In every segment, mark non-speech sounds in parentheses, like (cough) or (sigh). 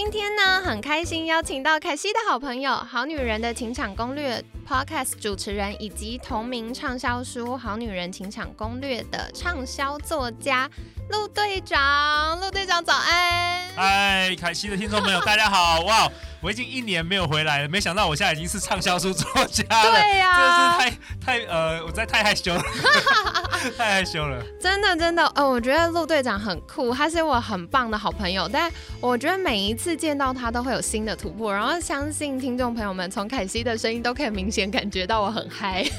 今天呢，很开心邀请到凯西的好朋友《好女人的情场攻略》Podcast 主持人，以及同名畅销书《好女人情场攻略》的畅销作家陆队长。陆队长早安！嗨，凯西的听众朋友，大家好！哇。我已经一年没有回来了，没想到我现在已经是畅销书作家了。对呀，真的是太太呃，我在太害羞了，(laughs) (laughs) 太害羞了。真的真的，呃，我觉得陆队长很酷，他是我很棒的好朋友。但我觉得每一次见到他都会有新的突破，然后相信听众朋友们从凯西的声音都可以明显感觉到我很嗨。(laughs)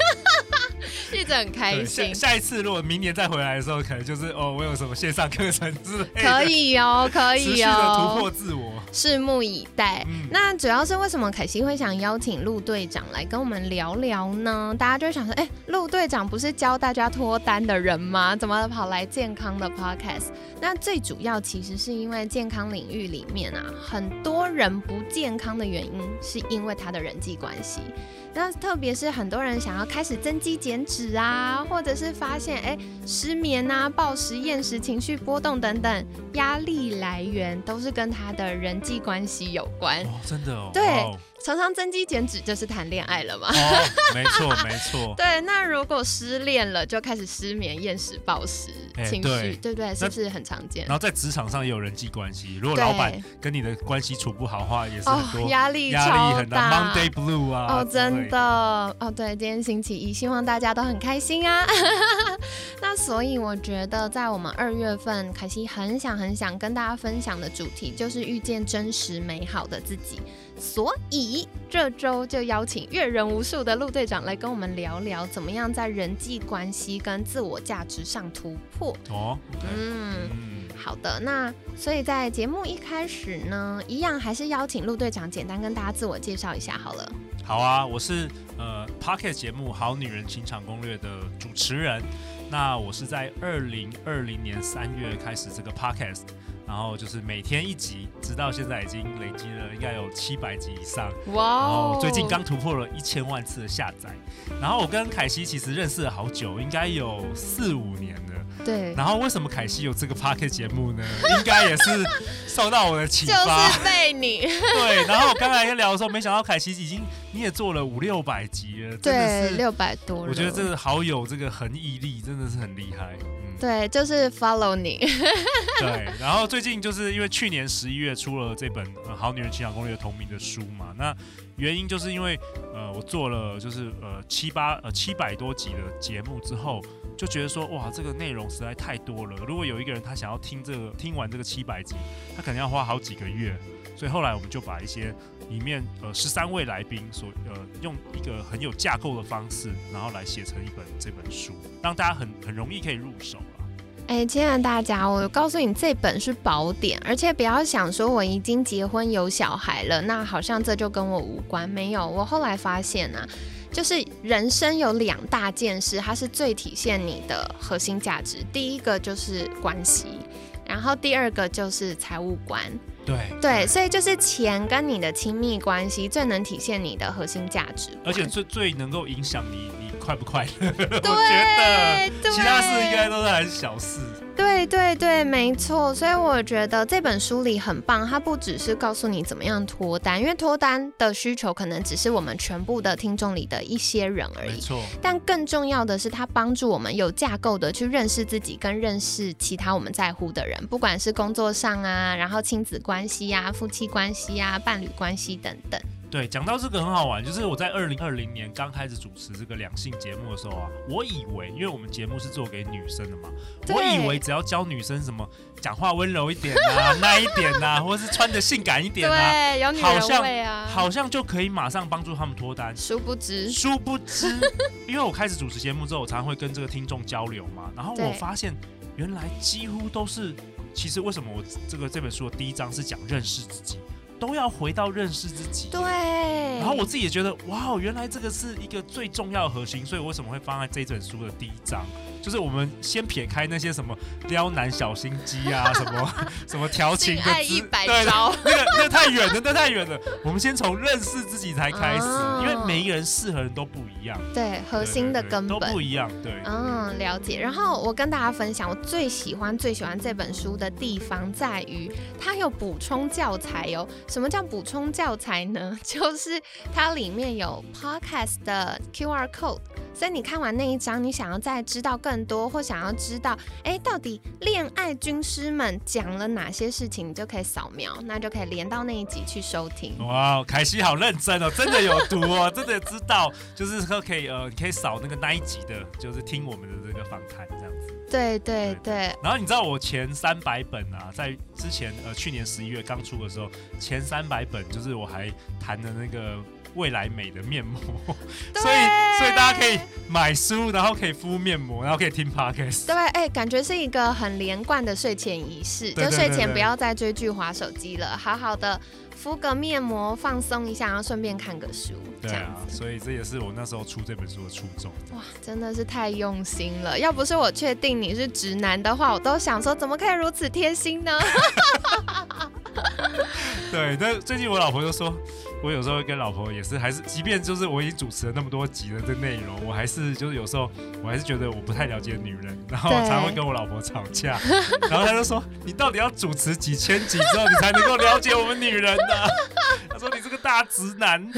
一直很开心。下一次如果明年再回来的时候，可能就是哦，我有什么线上课程之类的。可以哦，可以哦。突破自我，拭目以待。那主要是为什么凯西会想邀请陆队长来跟我们聊聊呢？大家就想说，哎，陆队长不是教大家脱单的人吗？怎么跑来健康的 podcast？那最主要其实是因为健康领域里面啊，很多人不健康的原因是因为他的人际关系。那特别是很多人想要开始增肌减脂啊，或者是发现哎失眠啊、暴食、厌食、情绪波动等等压力来源，都是跟他的人际关系有关。哦，真的哦。对。常常增肌减脂就是谈恋爱了嘛？没错没错。(laughs) 对，那如果失恋了，就开始失眠、厌食、暴食、情绪，对不对？是不是很常见？然后在职场上也有人际关系，如果老板跟你的关系处不好的话，也是很多压力，压力很大。Monday Blue 啊！哦，真的哦，对，今天星期一，希望大家都很开心啊。(laughs) 那所以我觉得，在我们二月份，凯西很想很想跟大家分享的主题，就是遇见真实美好的自己。所以这周就邀请阅人无数的陆队长来跟我们聊聊，怎么样在人际关系跟自我价值上突破。哦，嗯，好的，那所以在节目一开始呢，一样还是邀请陆队长简单跟大家自我介绍一下好了。好啊，我是呃 Pocket 节目《好女人情场攻略》的主持人。那我是在二零二零年三月开始这个 Podcast。然后就是每天一集，直到现在已经累积了应该有七百集以上。哇！然后最近刚突破了一千万次的下载。然后我跟凯西其实认识了好久，应该有四五年了。对。然后为什么凯西有这个 p a r k e t 节目呢？应该也是受到我的启发。(laughs) 就是被你。(laughs) 对。然后我刚才在聊的时候，没想到凯西已经你也做了五六百集了，真的是六百多。我觉得这个好有这个恒毅力，真的是很厉害。对，就是 follow 你。(laughs) 对，然后最近就是因为去年十一月出了这本《好女人情场攻略》同名的书嘛，那原因就是因为呃，我做了就是呃七八呃七百多集的节目之后，就觉得说哇，这个内容实在太多了。如果有一个人他想要听这个听完这个七百集，他可能要花好几个月。所以后来我们就把一些里面呃十三位来宾所呃用一个很有架构的方式，然后来写成一本这本书，让大家很很容易可以入手了。哎，亲爱的大家，我告诉你，这本是宝典，而且不要想说我已经结婚有小孩了，那好像这就跟我无关。没有，我后来发现呢，就是人生有两大件事，它是最体现你的核心价值。第一个就是关系，然后第二个就是财务观。对对，所以就是钱跟你的亲密关系最能体现你的核心价值，而且最最能够影响你你快不快乐。(laughs) 我觉得其他事应该都是很小事。对对对，没错。所以我觉得这本书里很棒，它不只是告诉你怎么样脱单，因为脱单的需求可能只是我们全部的听众里的一些人而已。没错。但更重要的是，它帮助我们有架构的去认识自己，跟认识其他我们在乎的人，不管是工作上啊，然后亲子关系啊、夫妻关系啊、伴侣关系等等。对，讲到这个很好玩，就是我在二零二零年刚开始主持这个两性节目的时候啊，我以为，因为我们节目是做给女生的嘛，我以为只要教女生什么讲话温柔一点啊、(laughs) 耐一点啊，或者是穿的性感一点啊，对，有女人好像好像就可以马上帮助他们脱单。殊不知，殊不知，因为我开始主持节目之后，我常常会跟这个听众交流嘛，然后我发现原来几乎都是，其实为什么我这个这本书的第一章是讲认识自己，都要回到认识自己。对，然后我自己也觉得，哇，原来这个是一个最重要的核心，所以为什么会放在这本书的第一章？就是我们先撇开那些什么刁难小心机啊，什么 (laughs) 什么调情的一百对招，那个那个太远了，那太远了。我们先从认识自己才开始，哦因为每一个人适合的人都不一样，对，核心的根本都不。一样。对，嗯，了解。然后我跟大家分享，我最喜欢最喜欢这本书的地方在于它有补充教材哦。什么叫补充教材呢？(laughs) 就是它里面有 podcast 的 QR code，所以你看完那一章，你想要再知道更多，或想要知道，哎，到底恋爱军师们讲了哪些事情，你就可以扫描，那就可以连到那一集去收听。哇，凯西好认真哦，真的有读哦，真的知道，就是说可以呃，你可以扫那个那一集的，就是听我们的这个访谈这样子。对对对，然后你知道我前三百本啊，在之前呃去年十一月刚出的时候，前三百本就是我还谈的那个未来美的面膜，(laughs) 所以所以大家可以买书，然后可以敷面膜，然后可以听 podcast。对，哎、感觉是一个很连贯的睡前仪式，就睡前不要再追剧、划手机了，好好的敷个面膜，放松一下，然后顺便看个书，对啊，子。所以这也是我那时候出这本书的初衷。哇，真的是太用心了！要不是我确定你是直男的话，我都想说怎么可以如此贴心呢？(laughs) 对，但最近我老婆就说，我有时候会跟老婆也是，还是即便就是我已经主持了那么多集了的内容，我还是就是有时候我还是觉得我不太了解女人，然后我对常会跟我老婆吵架，(laughs) 然后她就说，你到底要主持几千集之后，你才能够了解我们女人呢？(laughs) 她说你这个大直男。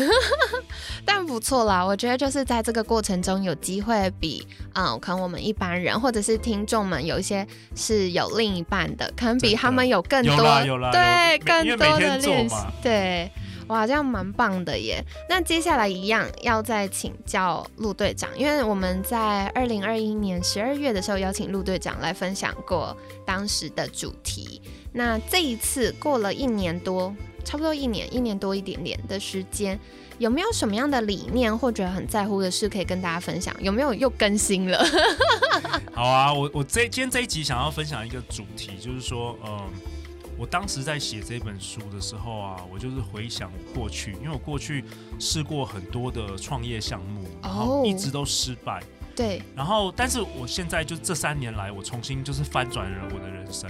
(laughs) 但不错啦，我觉得就是在这个过程中有机会比，嗯，可能我们一般人或者是听众们有一些是有另一半的，可能比他们有更有多啦有啦对更多的练习嘛，对。哇，这样蛮棒的耶！那接下来一样要再请教陆队长，因为我们在二零二一年十二月的时候邀请陆队长来分享过当时的主题。那这一次过了一年多，差不多一年，一年多一点点的时间，有没有什么样的理念或者很在乎的事可以跟大家分享？有没有又更新了？(laughs) 好啊，我我这今天这一集想要分享一个主题，就是说，嗯，我当时在写这本书的时候啊，我就是回想我过去，因为我过去试过很多的创业项目，然后哦。一直都失败，对，然后但是我现在就这三年来，我重新就是翻转了我的人生，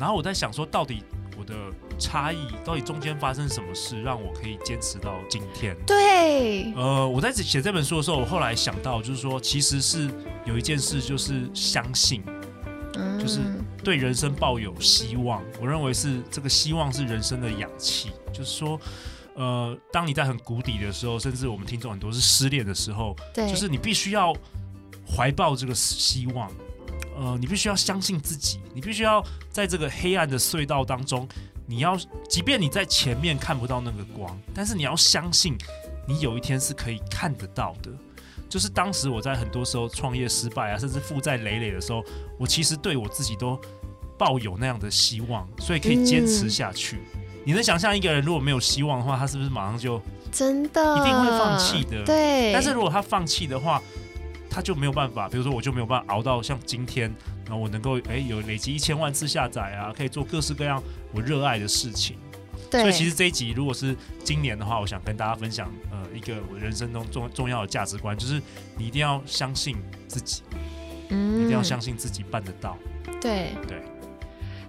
然后我在想说，到底我的差异，到底中间发生什么事，让我可以坚持到今天？对，呃，我在写这本书的时候，我后来想到，就是说，其实是有一件事，就是相信，嗯就是对人生抱有希望。我认为是这个希望是人生的氧气，就是说，呃，当你在很谷底的时候，甚至我们听众很多是失恋的时候，对，就是你必须要怀抱这个希望，呃，你必须要相信自己，你必须要在这个黑暗的隧道当中，你要，即便你在前面看不到那个光，但是你要相信，你有一天是可以看得到的。就是当时我在很多时候创业失败啊，甚至负债累累的时候，我其实对我自己都抱有那样的希望，所以可以坚持下去。你能想象一个人如果没有希望的话，他是不是马上就真的一定会放弃的对，但是如果他放弃的话，他就没有办法，比如说我就没有办法熬到像今天，然后我能够诶有累积一千万次下载啊，可以做各式各样我热爱的事情。对，所以其实这一集如果是今年的话，我想跟大家分享呃一个我人生中重重要的价值观，就是你一定要相信自己，嗯一定要相信自己办得到。对对，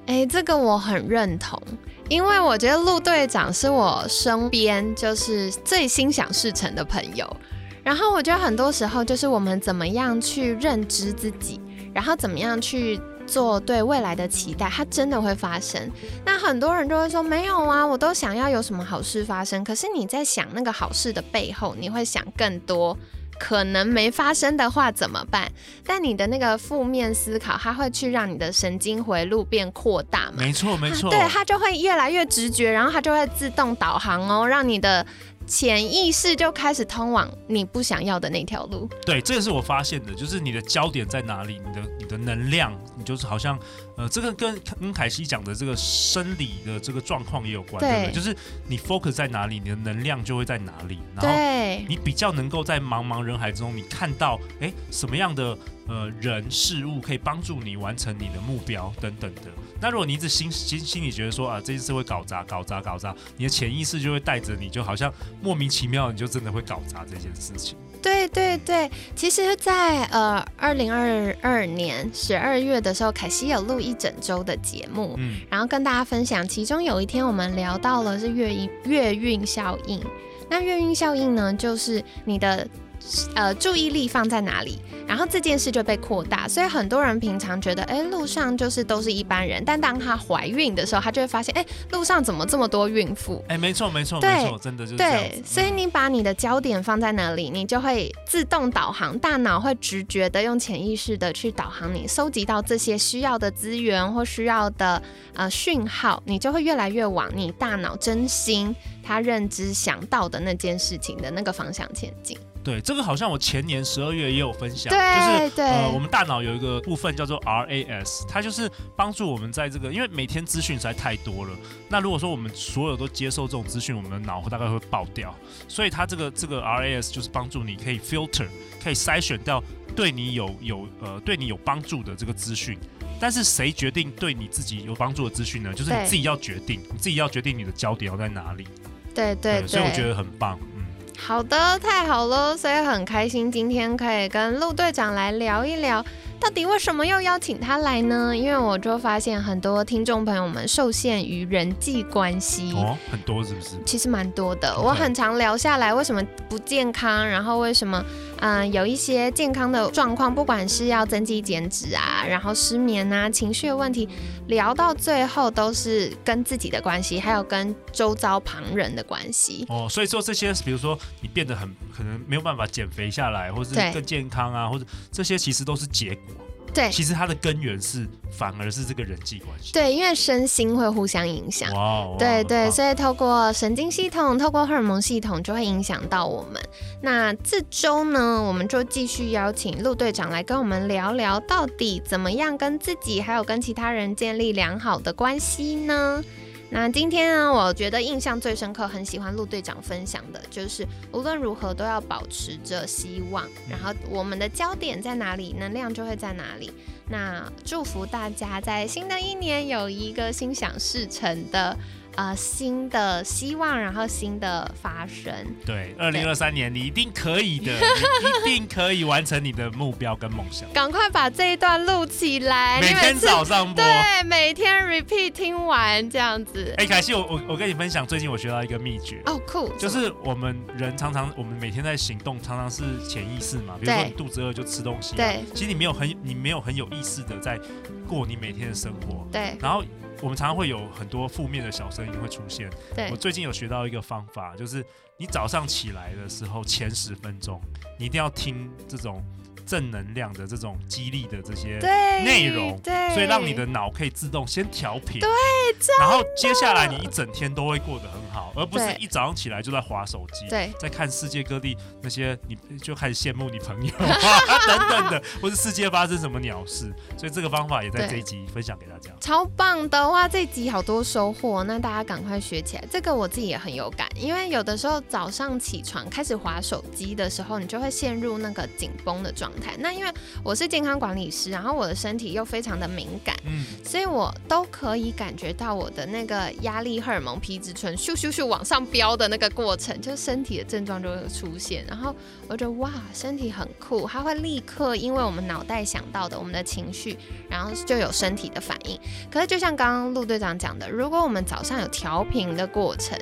哎，这个我很认同，因为我觉得陆队长是我身边就是最心想事成的朋友。然后我觉得很多时候就是我们怎么样去认知自己，然后怎么样去做对未来的期待，它真的会发生。那很多人就会说没有啊，我都想要有什么好事发生。可是你在想那个好事的背后，你会想更多。可能没发生的话怎么办？但你的那个负面思考，它会去让你的神经回路变扩大嘛？没错没错，对，它就会越来越直觉，然后它就会自动导航哦，让你的潜意识就开始通往你不想要的那条路。对，这个是我发现的，就是你的焦点在哪里，你的你的能量，你就是好像，呃，这个跟跟凯西讲的这个生理的这个状况也有关，对不对？就是你 focus 在哪里，你的能量就会在哪里，然后你比较能够在茫茫人海中，你看到，哎，什么样的呃人事物可以帮助你完成你的目标等等的。那如果你一直心心心里觉得说啊，这件事会搞砸、搞砸、搞砸，你的潜意识就会带着你，就好像莫名其妙，你就真的会搞砸这件事情。对对对，其实，在呃二零二二年十二月的时候，凯西有录一整周的节目，嗯，然后跟大家分享，其中有一天我们聊到了是月运月运效应。那月运效应呢，就是你的。呃，注意力放在哪里，然后这件事就被扩大，所以很多人平常觉得，哎，路上就是都是一般人，但当她怀孕的时候，她就会发现，哎，路上怎么这么多孕妇？哎，没错，没错，没错，真的就是对。所以你把你的焦点放在哪里，你就会自动导航，大脑会直觉的用潜意识的去导航你，收集到这些需要的资源或需要的呃讯号，你就会越来越往你大脑真心他认知想到的那件事情的那个方向前进。对，这个好像我前年十二月也有分享，就是呃，我们大脑有一个部分叫做 RAS，它就是帮助我们在这个，因为每天资讯实在太多了。那如果说我们所有都接受这种资讯，我们的脑大概会爆掉。所以它这个这个 RAS 就是帮助你可以 filter，可以筛选掉对你有有呃对你有帮助的这个资讯。但是谁决定对你自己有帮助的资讯呢？就是你自己要决定，你自己要决定你的焦点要在哪里。对对对，所以我觉得很棒。好的，太好了，所以很开心今天可以跟陆队长来聊一聊，到底为什么要邀请他来呢？因为我就发现很多听众朋友们受限于人际关系哦，很多是不是？其实蛮多的，我很常聊下来，为什么不健康？然后为什么？嗯，有一些健康的状况，不管是要增肌减脂啊，然后失眠啊，情绪的问题，聊到最后都是跟自己的关系，还有跟周遭旁人的关系。哦，所以说这些，比如说你变得很可能没有办法减肥下来，或者是更健康啊，或者这些其实都是结果。对，其实它的根源是反而是这个人际关系。对，因为身心会互相影响。哇，对对，所以透过神经系统，透过荷尔蒙系统，就会影响到我们。那这周呢，我们就继续邀请陆队长来跟我们聊聊，到底怎么样跟自己还有跟其他人建立良好的关系呢？那今天呢，我觉得印象最深刻，很喜欢陆队长分享的，就是无论如何都要保持着希望，然后我们的焦点在哪里，能量就会在哪里。那祝福大家在新的一年有一个心想事成的。呃，新的希望，然后新的发生。对，二零二三年你一定可以的，你一定可以完成你的目标跟梦想。(laughs) 赶快把这一段录起来，每天早上播，对，每天 repeat 听完这样子。哎，凯西，我我我跟你分享，最近我学到一个秘诀。哦，酷，就是我们人常常，我们每天在行动，常常是潜意识嘛。比如说你肚子饿就吃东西。对。其实你没有很，你没有很有意识的在过你每天的生活。对。然后。我们常常会有很多负面的小声音会出现。对我最近有学到一个方法，就是你早上起来的时候前十分钟，你一定要听这种。正能量的这种激励的这些内容，对，所以让你的脑可以自动先调频，对，然后接下来你一整天都会过得很好，而不是一早上起来就在划手机，对，在看世界各地那些你就开始羡慕你朋友啊 (laughs) 等等的，或是世界发生什么鸟事，所以这个方法也在这一集分享给大家，超棒的哇！这集好多收获，那大家赶快学起来。这个我自己也很有感，因为有的时候早上起床开始划手机的时候，你就会陷入那个紧绷的状态。那因为我是健康管理师，然后我的身体又非常的敏感，嗯，所以我都可以感觉到我的那个压力荷尔蒙皮质醇咻咻咻往上飙的那个过程，就身体的症状就会出现。然后我觉得哇，身体很酷，它会立刻因为我们脑袋想到的我们的情绪，然后就有身体的反应。可是就像刚刚陆队长讲的，如果我们早上有调频的过程，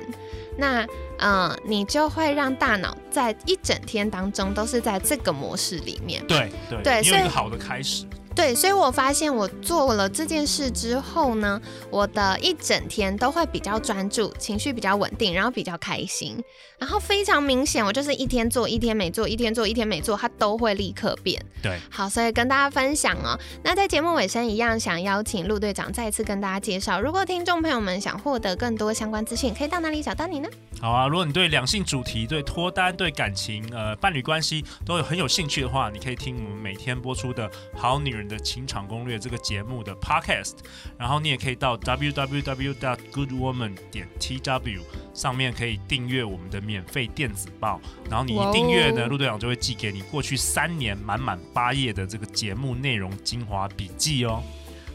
那嗯，你就会让大脑在一整天当中都是在这个模式里面。对对对，有一个好的开始。对，所以我发现我做了这件事之后呢，我的一整天都会比较专注，情绪比较稳定，然后比较开心，然后非常明显，我就是一天做一天没做，一天做一天没做，它都会立刻变。对，好，所以跟大家分享哦。那在节目尾声一样，想邀请陆队长再次跟大家介绍，如果听众朋友们想获得更多相关资讯，可以到哪里找到你呢？好啊，如果你对两性主题、对脱单、对感情、呃伴侣关系都有很有兴趣的话，你可以听我们每天播出的《好女人的情场攻略》这个节目的 Podcast，然后你也可以到 www.goodwoman 点 tw 上面可以订阅我们的免费电子报，然后你一订阅呢，陆队长就会寄给你过去三年满满八页的这个节目内容精华笔记哦。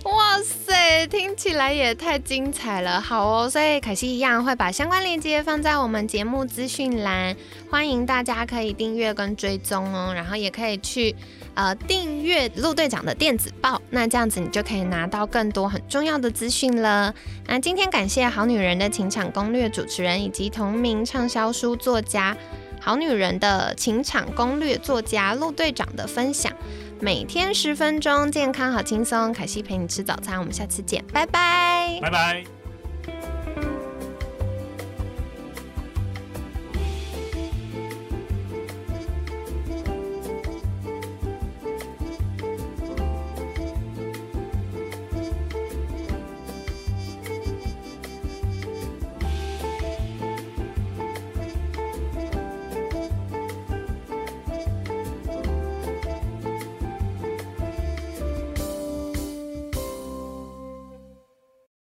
哇塞，听起来也太精彩了！好哦，所以可惜一样会把相关链接放在我们节目资讯栏，欢迎大家可以订阅跟追踪哦，然后也可以去呃订阅陆队长的电子报，那这样子你就可以拿到更多很重要的资讯了。那今天感谢好女人的情场攻略主持人以及同名畅销书作家。好女人的情场攻略作家陆队长的分享，每天十分钟，健康好轻松。凯西陪你吃早餐，我们下次见，拜拜，拜拜。